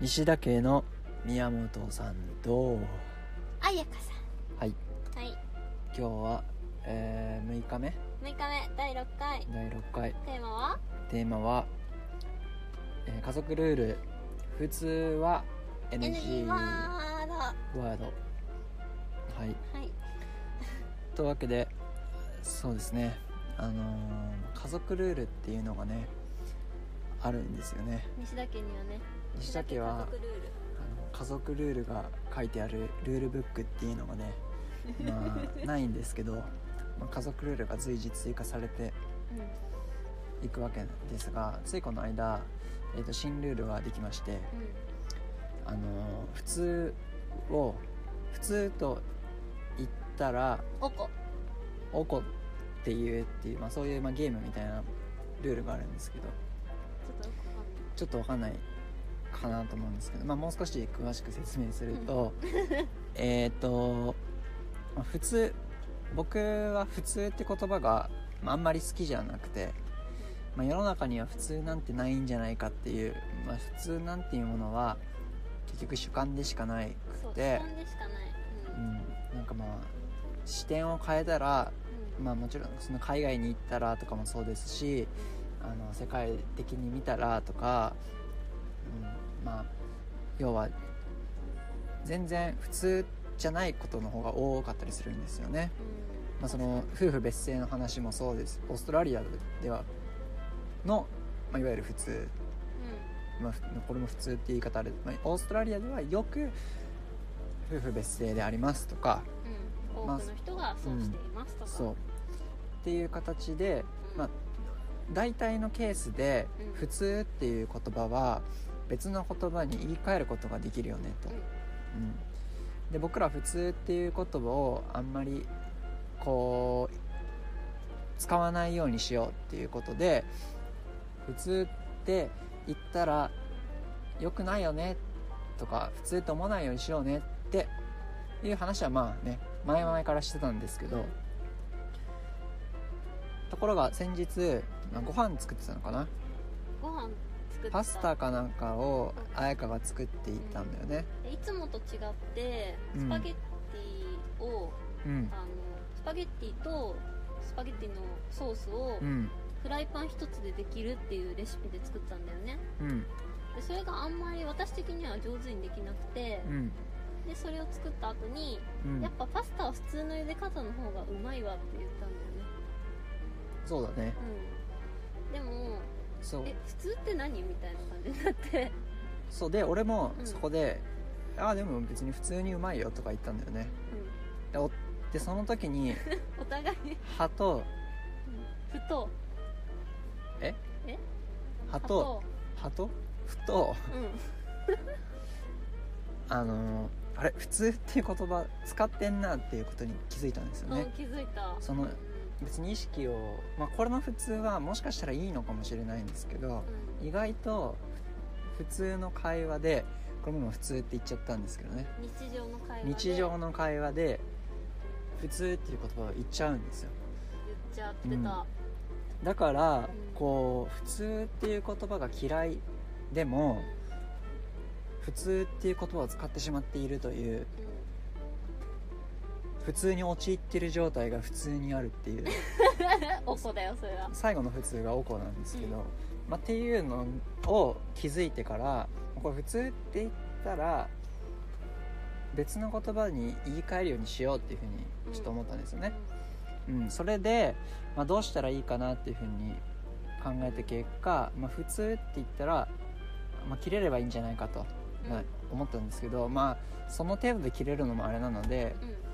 西田家の宮本さんと。あやかさはい。んはい。今日は、えー6日目？6日目第6回。第6回。テーマは？テーマは、えー家族ルール。普通は NG ワード。はワード。はい。い。というわけでそうですね。あのー家族ルールっていうのがねあるんですよね。西田家にはね西田家は家族ルールあの家族ルールが書いてあるルールブックっていうのがね まあないんですけど、まあ、家族ルールが随時追加されていくわけですがついこの間、えー、と新ルールができましてうん。あの普通を普通と言ったらうんおこ。おこっていうっていう、まあ、そういう、まあ、ゲームみたいなルールがあるんですけどちょっとよくわかんないかんなと思うんですけど、まあ、もう少し詳しく説明すると えっと、まあ普通僕は普通って言葉が、まあ、あんまり好きじゃなくて、まあ、世の中には普通なんてないんじゃないかっていう、まあ、普通なんていうものは結局主観でしかなくて基本でしかない。うん、なんかまあ視点を変えたら、うん。まあ、もちろんその海外に行ったらとかもそうですしあの世界的に見たらとか、うん、まあ要は全然普通じゃないことの方が多かったりするんですよね、うん。まあ、その夫婦別姓の話もそうです。オーストラリアではの、まあ、いわゆる普通、まあ、ふこれも普通って言い方ある、まあ、オーストラリアではよく夫婦別姓でありますとか。うん。うんまあ多くの人がそうしていますとか。そう。っていう形で、うん。まあ、大体のケースでうん「普通」っていう言葉は別の言葉に言い換えることができるよねと、うん。で僕ら「普通」っていう言葉をあんまりこう使わないようにしようっていうことで「普通」って言ったら良くないよねとか普通って思わないようにしようねっていう話はまあね前々からしてたんですけど、ところが先日まあご飯作ってたのかな？ご飯作った。パスタかなんかを彩香が作っていったんだよね。でいつもと違ってうん。スパゲッティを、うん。あのスパゲッティとスパゲッティのソースをうん。フライパン一つでできるっていうレシピで作ったんだよね。うん。でそれがあんまり私的には上手にできなくてうん。でそれを作った後に、うん。やっぱパスタは普通の茹で方の方がうまいわって言ったんだよね。そうだね。うん。でもそう。え普通って何みたいな感じになって。そうで俺もうん。そこで「ああでも別に普通にうまいよ」とか言ったんだよね。うでおでその時にん お互いに。歯とふと。え？え？歯と歯とふと。うん。あのあれ？普通っていう言葉使ってんなっていうことに気づいたんですようんね気づいた。その別に意識を、まあ、これの普通はもしかしたらいいのかもしれないんですけどうん。意外と普通の会話でこれも普通って言っちゃったんですけどね。日常の会話で？日常の会話で普通っていう言葉を言っちゃうんですよ。言っちゃってた、だからんこう普通っていう言葉が嫌いでも普通っていう言葉を使ってしまっているというう普通に陥ってる状態が普通にあるっていう。ん、おこだよそれは。最後の普通がおこなんですけど、うん。まあ、っていうのを気づいてからこれ普通って言ったら別の言葉に言い換えるようにしようっていうふうにちょっと思ったんですよね、うん。それで、まあ、どうしたらいいかなっていうふうに考えた結果、まあ、普通って言ったら、まあ、切れればいいんじゃないかと、うん。まあ思ったんですけどまあその程度で切れるのもあれなので、うん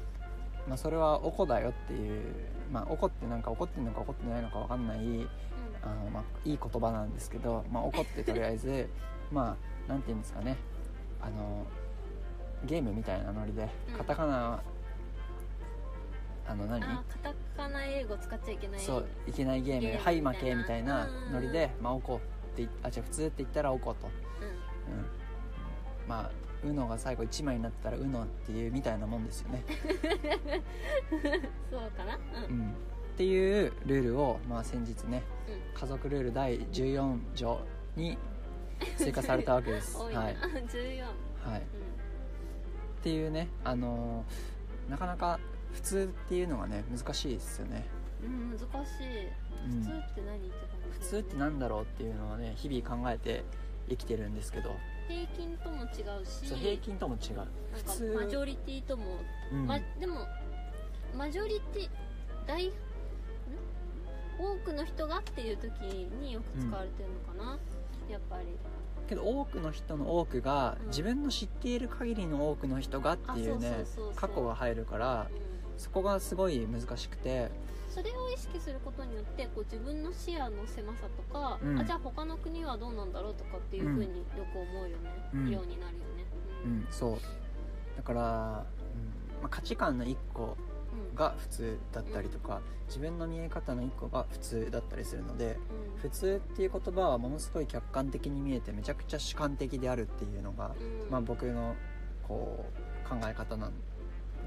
まあ、それはおこだよっていうまあおこってなんか怒ってるのか怒ってないのか分かんないあの、まあ、いい言葉なんですけど、まあ、怒ってとりあえず まあなんて言うんですかね。あのゲームみたいなノリでうん。カタカナ、あの何？あカタカナ英語使っちゃいけないそういけないゲームで「ゲームはいみたいな。負け」みたいなノリで「まあおこ」ってあじゃあ普通って言ったら「おこ」と、ううん、まあ「うの」が最後1枚になったら「うの」っていうみたいなもんですよね、ん そうかな？うん。うん、っていうルールを、まあ、先日ねうん。家族ルール第14条に追加されたわけです。多いはい、な14はい、うっていうねあのーなかなか普通っていうのがね難しいですよね、ん、うん、難しい。うん。普通って何って感じ？普通って何だろうっていうのはね日々考えて生きてるんですけど平均とも違うし。そう平均とも違う。普通。かマジョリティとも、うん。ま、でもマジョリティ大ん？多くの人がっていう時によく使われてるのかな、やっぱり。けど多くの人の多くが、うん。自分の知っている限りの多くの人がっていうね過去が入るからうん。そこがすごい難しくてそれを意識することによってこう自分の視野の狭さとか、うん。あじゃあ他の国はどうなんだろうとかっていうふうによく思うよね、うん。ようになるよね。うん。そう。だから、うん。まあ、価値観の一個うん。が普通だったりとか自分の見え方の一個が普通だったりするので普通っていう言葉はものすごい客観的に見えてめちゃくちゃ主観的であるっていうのが、うん。まあ、僕のこう考え方な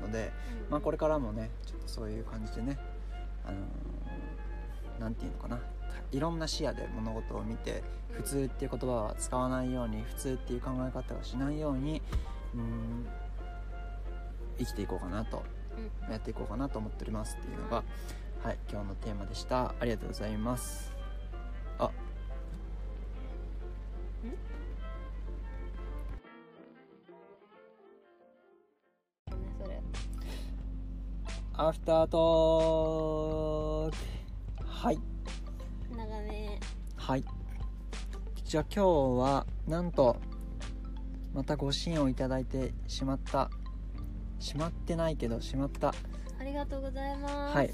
ので、うん。まあ、これからもねちょっとそういう感じでねあのーなんていうのかな。いろんな視野で物事を見て普通っていう言葉は使わないように普通っていう考え方をしないようにうん生きていこうかなと。やっていこうかなと思っておりますっていうのが、はい、今日のテーマでした。ありがとうございます。あアフタートーク。はい。長め。はい。じゃあ今日はなんとまたご支援をいただいてしまった。しまってないけどしまった。ありがとうございます。はい。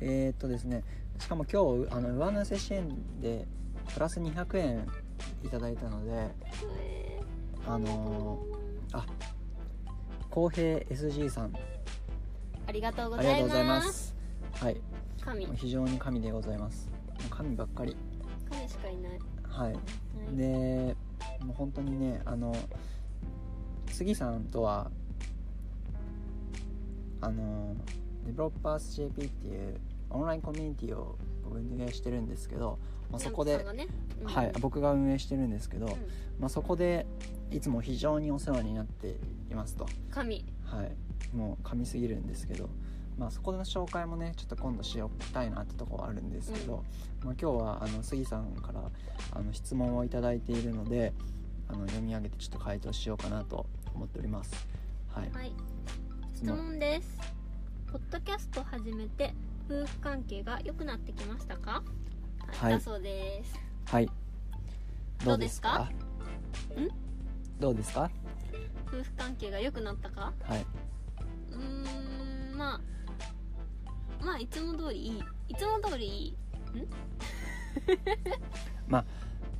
えー、っとですね。しかも今日あの上乗せ支援でプラス200円いただいたのでえあのー、あ公平 SG さん。ーありがとうございまます。すはい。神。非常に神でございます。神ばっかり。神しかいない、はい。はい。でもう本当にねあの杉さんとはあのデベロッパーズ JP っていうオンラインコミュニティを運営してるんですけど、まあ、そこでね。うん。はい、僕が運営してるんですけど、うん。まあ、そこでいつも非常にお世話になっていますと、神はい、もう噛みすぎるんですけど、まあ、そこの紹介もねちょっと今度しようたいなってとこはあるんですけど、まあ、今日はあの杉さんからあの質問をいただいているのであの読み上げてちょっと回答しようかなと思っております。はい、はい。質問。です。ポッドキャスト始めて夫婦関係が良くなってきましたか？はい。だそうです。はい、どうですか？どうですか？夫婦関係が良くなったか？はい、うーんまあまあいつも通りいいいつも通りいい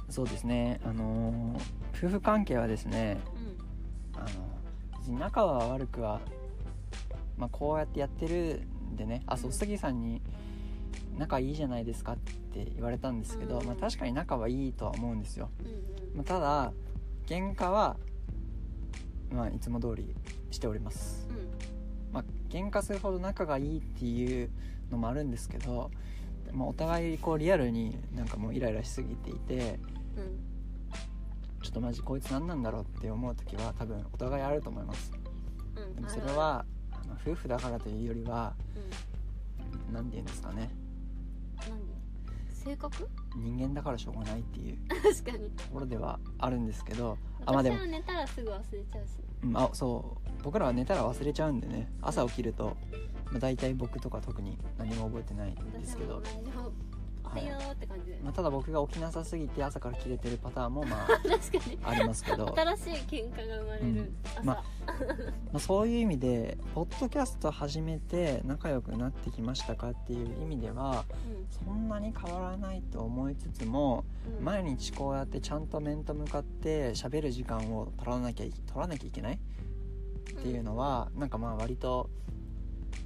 そうですね。あのー夫婦関係はですねうん。あの別に仲は悪くは、まあ、こうやってやってるんでねあそううん杉さんに「仲いいじゃないですか」って言われたんですけど、うん。まあ、確かに仲はいいとは思うんですよ、うんまあ、ただ喧嘩は、まあ、いつも通りしております、うん。うんまあ喧嘩するほど仲がいいっていうのもあるんですけど、まあ、お互いこうリアルになんかもうイライラしすぎていてうんちょっとマジこいつ何なんだろうって思う時は多分お互いあると思います。うん。でもそれはあの夫婦だからというよりはうん。何て言うんですかね。何性格？人間だからしょうがないっていう。確かに。ところではあるんですけどあまあでも。私は寝たらすぐ忘れちゃうし。うんあそう。僕らは寝たら忘れちゃうんでね。朝起きると、まあ、大体僕とか特に何も覚えてないんですけど、私も同じよはいってよーって感じでまあ、ただ僕が起きなさすぎて朝から切れてるパターンもまあ 確かに。ありますけど、ま新しい喧嘩が生まれる朝、まあ、そういう意味でポッドキャスト始めて仲良くなってきましたかっていう意味ではそんなに変わらないと思いつつもうん。うん毎日こうやってちゃんと面と向かって喋る時間を取らなきゃい取らなきゃいけないっていうのはなんかまあ割と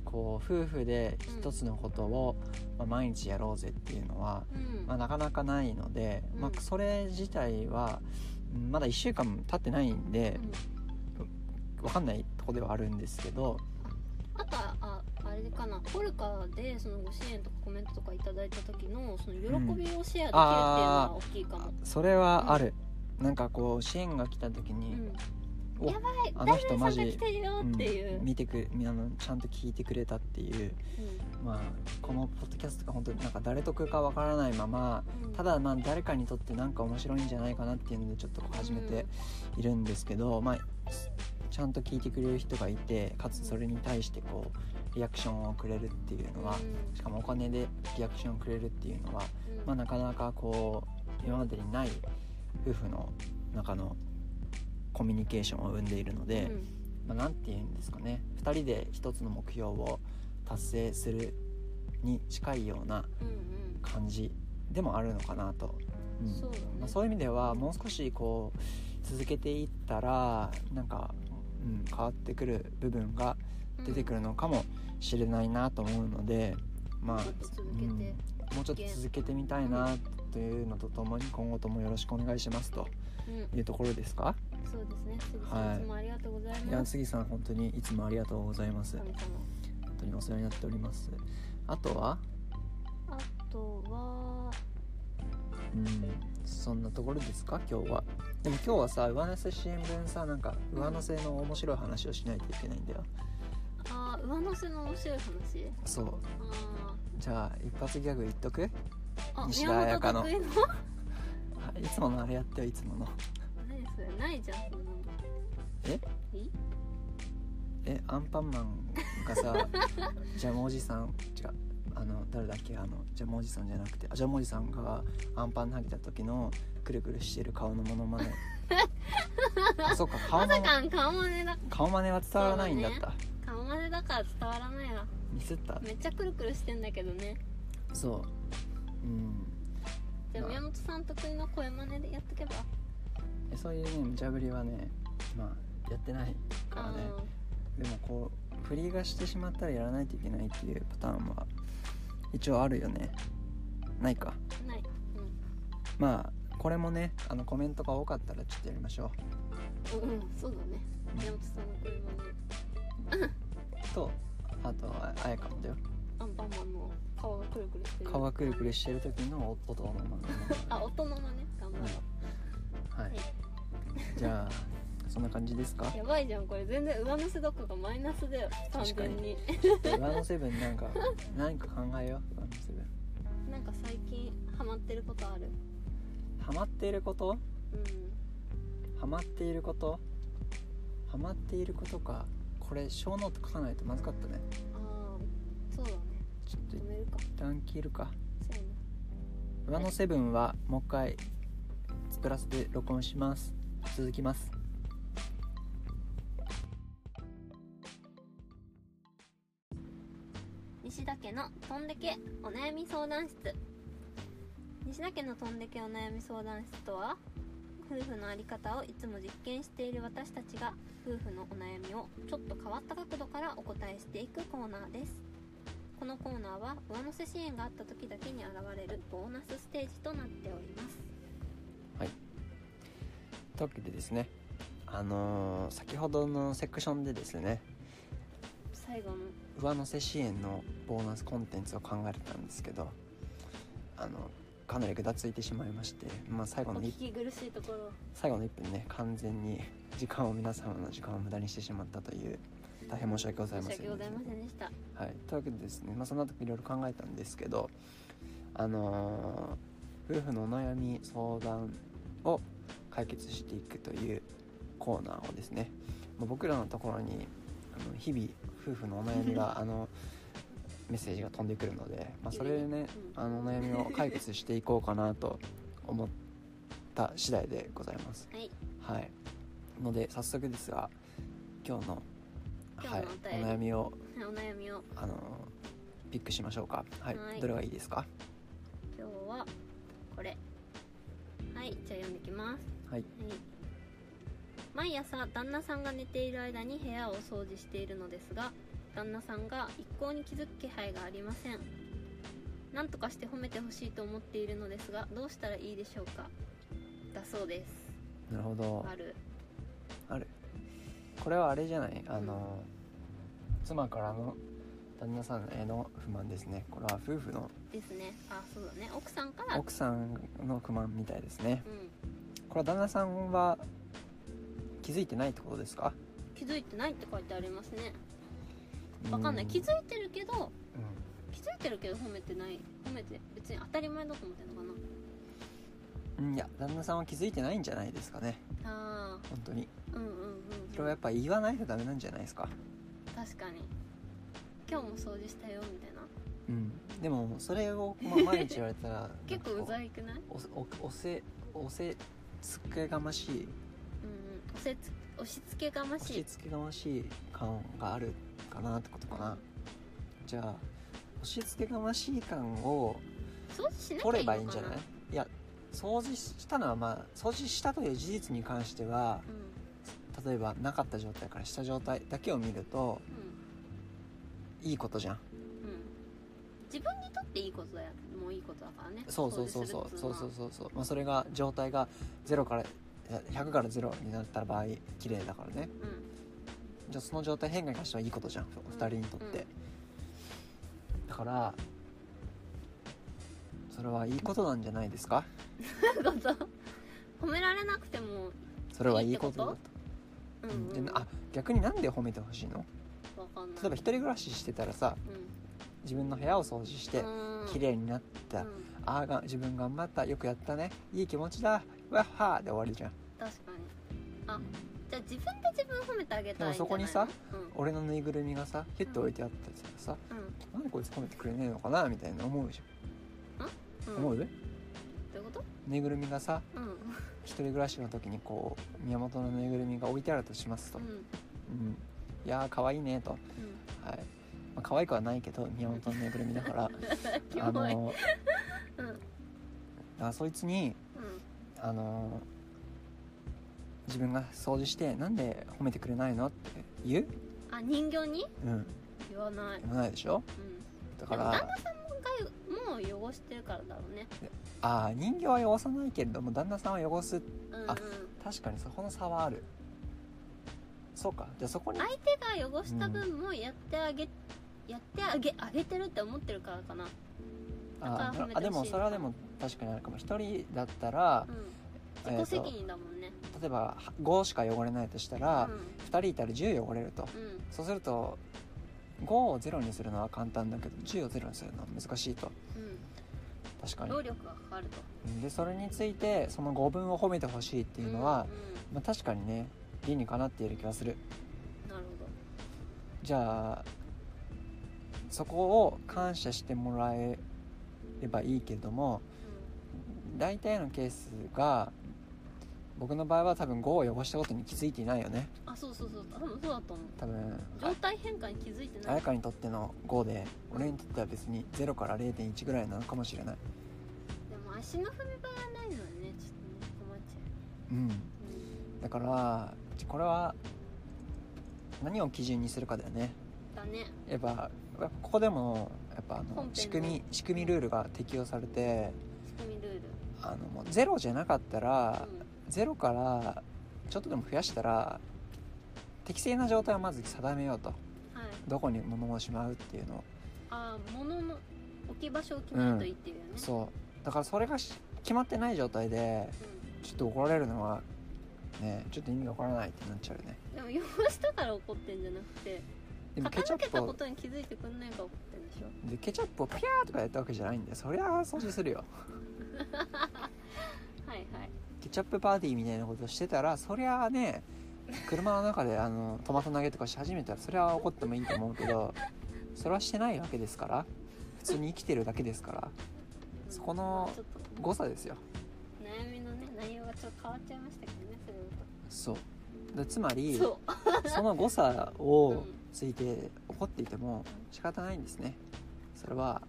こう夫婦で一つのことを、まあ、毎日やろうぜっていうのは、うん。まあ、なかなかないので、うん。まあ、それ自体はうんまだ1週間経ってないんで分かんないとこではあるんですけどあとはああれかなポルカでそのご支援とかコメントとかいただいた時のその喜びをシェアできるっていうのは大きいかも、それはある、なんかこう支援が来た時に、うんおやばいあの人マジ見てくあのちゃんと聞いてくれたっていう。まあこのポッドキャストが本当になんか誰得かわからないままうん。ただまあ誰かにとってなんか面白いんじゃないかなっていうのでちょっとこう始めているんですけど、まあちゃんと聞いてくれる人がいてかつそれに対してこうリアクションをくれるっていうのはしかもお金でリアクションをくれるっていうのは、うん。まあ、なかなかこう今までにない夫婦の中のコミュニケーションを生んでいるので、うん。まあ、て言うんですかね。2人で一つの目標を達成するに近いようなうん感じでもあるのかなと、うん。そうだね。まあ、そういう意味ではもう少しこう続けていったらなんか、うん、変わってくる部分がうん。出てくるのかもしれないなと思うので、まあ、ちょっと続けて。うん。もうちょっと続けてみたいなというのとともに今後ともよろしくお願いしますとうん。いうところですか？そうですね。杉さはいんいつもありがとうございいやます杉さん本当にいつもありがとうございます。本当にお世話になっております。あとは？あとはうんそんなところですか？今日は。でも今日はさ上乗せ新聞さなんか上乗せの面白い話をしないといけないんだよ。あー上乗せの面白い話？そう。あじゃあ一発ギャグ言っとく？西田彩香の。い いつものあれやってよいつもの。何それないじゃんそんなの。え？えアンパンマンがさ ジャムおじさん違うあの誰だっけあのジャムおじさんじゃなくてあジャムおじさんがアンパン投げた時のくるくるしてる顔のモノマネ。あそっか顔のまさ顔真似だ。顔真似は伝わらないんだった。顔真似だから伝わらないわミスった？めっちゃくるくるしてんだけどね。そう。うん。まあじゃあ宮本さん得意の声真似でやっとけば。えそういうね無茶ぶりはねまあやってないからね。でもこう振りがしてしまったらやらないといけないっていうパターンは一応あるよね。ないか。ない。まあこれもねあのコメントが多かったらちょっとやりましょう。んうんそうだね。宮本さんの声真似うとあとああやかもだよ。アンパンマンの顔がくるくるしてる。顔がくるくるしてる時の音のまま。あ音のまね。頑張ろうはい。じゃあそんな感じですか？やばいじゃんこれ全然上乗せどころかマイナスだよ完確かに。全に上のセブンなんか 何か考えよう上のセブンなんか最近ハマってることある？ハマっていること？うん。ハマっていること？ハマっていることか。これ小ノート書かないとまずかったね。ああそうだね。ちょっと一止めるか。旦切るか。そうやな上のセブンはもう一回プラスで録音します。続きます。西田家のとんでけお悩み相談室。西田家のとんでけお悩み相談室とは夫婦の在り方をいつも実験している私たちが夫婦のお悩みをちょっと変わった角度からお答えしていくコーナーです。このコーナーは上乗せ支援があった時だけに現れるボーナスステージとなっております。というわけでですねあのー先ほどのセクションでですね最後の。上乗せ支援のボーナスコンテンツを考えてたんですけどあのかなりぐだついてしまいまして、まあ、最後の一お聞き苦しいところ。最後の1分ね完全に時間を皆様の時間を無駄にしてしまったという大変申し訳ございませんでした。はい、というわけでですね、まあ、その後いろいろ考えたんですけどあのー夫婦のお悩み相談を解決していくというコーナーをですね、まあ、僕らのところにあの日々夫婦のお悩みが あのメッセージが飛んでくるので、まあ、それでねうん。あのお悩みを解決していこうかなと思った次第でございます。はい。はい、ので早速ですが今日のはいお悩みをお悩みを。あのピックしましょうか。はい、はい。どれがいいですか？今日はこれ。はいじゃあ読んできますはい。はい毎朝旦那さんが寝ている間に部屋を掃除しているのですが旦那さんが一向に気づく気配がありません。何とかして褒めてほしいと思っているのですがどうしたらいいでしょうか？だそうです。なるほど。ある。ある。これはあれじゃない？あの妻からの旦那さんへの不満ですね。これは夫婦のですね。あそうだね。奥さんから。奥さんの不満みたいですね。うん。これは旦那さんは気づいてないってことですか？気づいてないって書いてありますね。わかんない。気づいてるけどうん。気づいてるけど褒めてない。褒めて別に当たり前だと思ってるのかうんいや旦那さんは気づいてないんじゃないですかね。なあ本当に。あうんうんうん。それはやっぱ言わないとダメなんじゃないですか？確かに。今日も掃除したよみたいな。うん。でもそれを、まあ、毎日言われたら 結構ういざいくない？おおおせおせつけがましい。うんうん。押せつ押し付けがま押しい。し付けがましい感があるかなってことかな。じゃあ押し付けがましい感を掃除しなきゃ取いいのかな？いればいんじゃない？いや掃除したのはまあ掃除したという事実に関してはうん。例えばなかった状態からした状態だけを見るといいことじゃん。うん。うん自分にとっていいことだよもういいことだからね。そうそうそうそう。そうそううそうそう。まあそれが状態が0からいや100から0になった場合綺麗だからね。うん。じゃあその状態変化に関してはいいことじゃん。お二人にとって、だからそれはいいことなんじゃないですか？褒められなくてもそれはいいこと？だと？うんうん。であ逆になんで褒めてほしいの？例えば一人暮らししてたらさ自分の部屋を掃除してうん。綺麗になった、うん。ああが自分頑張った。よくやったね。いい気持ちだ。わっはー。で終わりじゃん。確かに。あじゃあ自分で自分褒めてあげたらいでもそこにさうん。俺のぬいぐるみがさヒュッと置いてあったりしたらさ、うん。なんでこいつ褒めてくれねえのかな？みたいな思うじゃん、うん？思う？どういうこと？ぬいぐるみがさうん。一人暮らしの時にこう宮本のぬいぐるみが置いてあるとしますと、うん。うん。いやー可愛いねと、うん。はい。まあ、可愛くはないけど宮本のぬいぐるみだから キあモい。のうん。あそいつにうん。あの自分が掃除してなんで褒めてくれないのって言う？あ人形に？うん。言わない。言わないでしょ？うん。だかでも旦ら那さんがもう汚してるからだろうね。ああ人形は汚さないけれども旦那さんは汚す。うんうん。あ確かにそこの差はある。そうか。じゃあそこに相手が汚した分もやってあげ、やってあげあげてるって思ってるからかな。ああでもそれはでも確かにあるかも。一人だったらう、ん。自己責任だもんね。例えば5しか汚れないとしたら、2人いたら10汚れると。うん。うんそうすると5を0にするのは簡単だけど10を0にするのは難しいと。確かに。うん労力がかかると。うんでそれについてその5分を褒めてほしいっていうのは、うんまあ、確かにね理にかなっている気がする。うんなるほじゃあそこを感謝してもらえればいいけれどもど、大体のケースが僕の場合は多分5を汚したことに気づいていないよね。うん、あそうそうそう。多分そうだと思う。多分状態変化に気づいてない。彩香にとっての5で俺にとっては別に0から0.1ぐらいなのかもしれない。でも足の踏み場がないのはねちょっとね困っちゃうんう、だからこれは何を基準にするかだよね。うん、だね。やっぱここでもやっぱあの仕組み仕組みルールが適用されて仕組みルール。あのもうゼロじゃなかったらうん。ゼロからちょっとでも増やしたら適正な状態をまず定めようと。はい。どこに物をしまうっていうのを。ああ物の置き場所を決めるといいっていうよね、そう。だからそれがし決まってない状態でちょっと怒られるのはねちょっと意味がわからないってなっちゃうよね。うん、でも汚したから怒ってんじゃなくてでもケチャップをとに気づいてくんないから怒ってんでしょ？でケチャップをピャーとかやったわけじゃないんでそりゃ掃除するよ。はいはい。ケチャップパーティーみたいなことしてたらそりゃあね車の中であのトマト投げとかし始めたらそれは怒ってもいいと思うけどそれはしてないわけですから。普通に生きてるだけですから。そこの誤差ですよ。悩みのね内容がちょっと変わっちゃいましたけどねそれそう。でつまりそその誤差うをんついて怒っていても仕方ないんですね。それは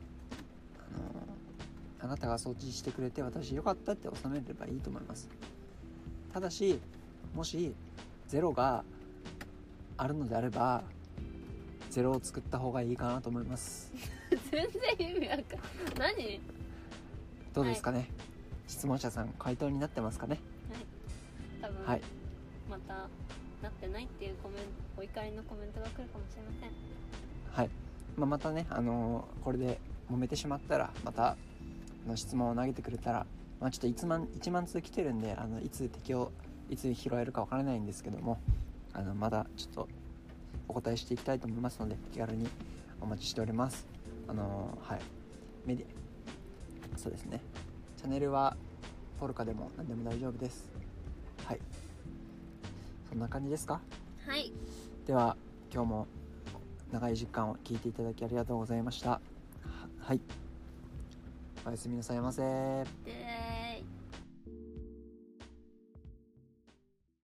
あのあなたが掃除してくれて私よかったって収めればいいと思います。ただしもしゼロがあるのであればゼロを作った方がいいかなと思います。う 全然意味わかん何？どうですかね、質問者さん回答になってますかね？多分、はい。またなってないっていうコメントお怒りのコメントが来るかもしれません。はい、まあ、またね、あのこれで揉めてしまったらまたの質問を投げてくれたらまあ、ちょっと1万 ,1 万通来てるんであのいつ適用いつ拾えるかわからないんですけどもあのまだちょっとお答えしていきたいと思いますので気軽にお待ちしております。あのはい。メディそうですね。チャンネルはポルカでも何でも大丈夫です。はい。そんな感じですか？はい。では今日も長い時間を聞いていただきありがとうございました。ははい。おやすみなさいませ。で